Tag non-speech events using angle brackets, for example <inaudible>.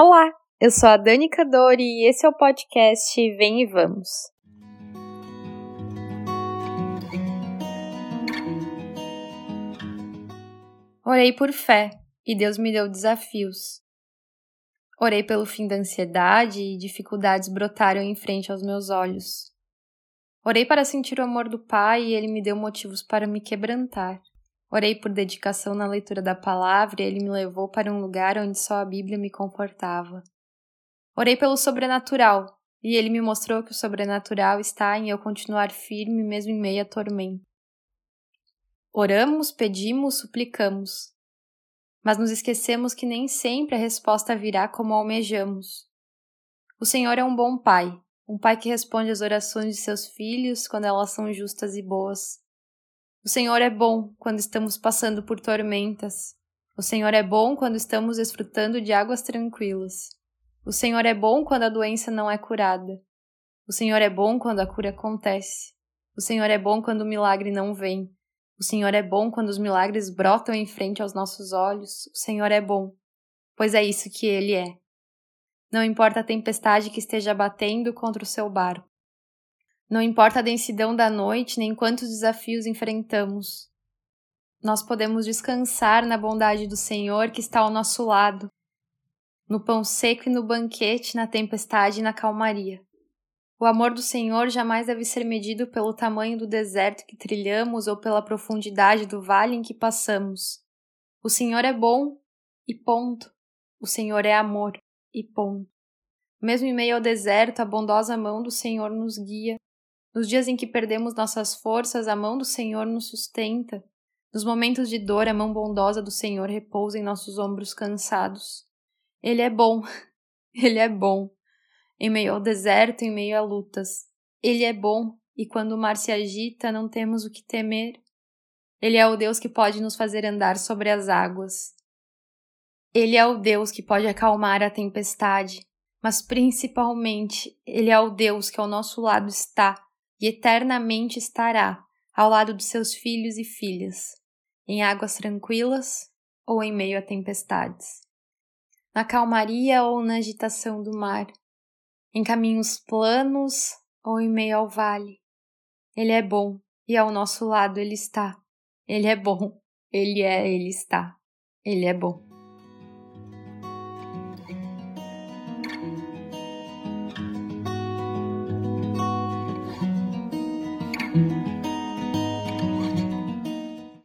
Olá, eu sou a Dani Cadori e esse é o podcast Vem e Vamos. Orei por fé e Deus me deu desafios. Orei pelo fim da ansiedade e dificuldades brotaram em frente aos meus olhos. Orei para sentir o amor do Pai e ele me deu motivos para me quebrantar. Orei por dedicação na leitura da palavra e ele me levou para um lugar onde só a Bíblia me confortava. Orei pelo sobrenatural e ele me mostrou que o sobrenatural está em eu continuar firme mesmo em meio à tormenta. Oramos, pedimos, suplicamos, mas nos esquecemos que nem sempre a resposta virá como almejamos. O Senhor é um bom Pai, um Pai que responde às orações de seus filhos quando elas são justas e boas. O Senhor é bom quando estamos passando por tormentas. O Senhor é bom quando estamos desfrutando de águas tranquilas. O Senhor é bom quando a doença não é curada. O Senhor é bom quando a cura acontece. O Senhor é bom quando o milagre não vem. O Senhor é bom quando os milagres brotam em frente aos nossos olhos. O Senhor é bom, pois é isso que Ele é. Não importa a tempestade que esteja batendo contra o seu barco. Não importa a densidão da noite nem quantos desafios enfrentamos. Nós podemos descansar na bondade do Senhor que está ao nosso lado, no pão seco e no banquete, na tempestade e na calmaria. O amor do Senhor jamais deve ser medido pelo tamanho do deserto que trilhamos ou pela profundidade do vale em que passamos. O Senhor é bom e ponto. O Senhor é amor e ponto. Mesmo em meio ao deserto, a bondosa mão do Senhor nos guia nos dias em que perdemos nossas forças, a mão do Senhor nos sustenta. Nos momentos de dor, a mão bondosa do Senhor repousa em nossos ombros cansados. Ele é bom, <laughs> ele é bom. Em meio ao deserto, em meio a lutas. Ele é bom, e quando o mar se agita, não temos o que temer. Ele é o Deus que pode nos fazer andar sobre as águas. Ele é o Deus que pode acalmar a tempestade, mas principalmente, Ele é o Deus que ao nosso lado está e eternamente estará ao lado dos seus filhos e filhas, em águas tranquilas ou em meio a tempestades, na calmaria ou na agitação do mar, em caminhos planos ou em meio ao vale. Ele é bom e ao nosso lado ele está. Ele é bom, ele é, ele está. Ele é bom.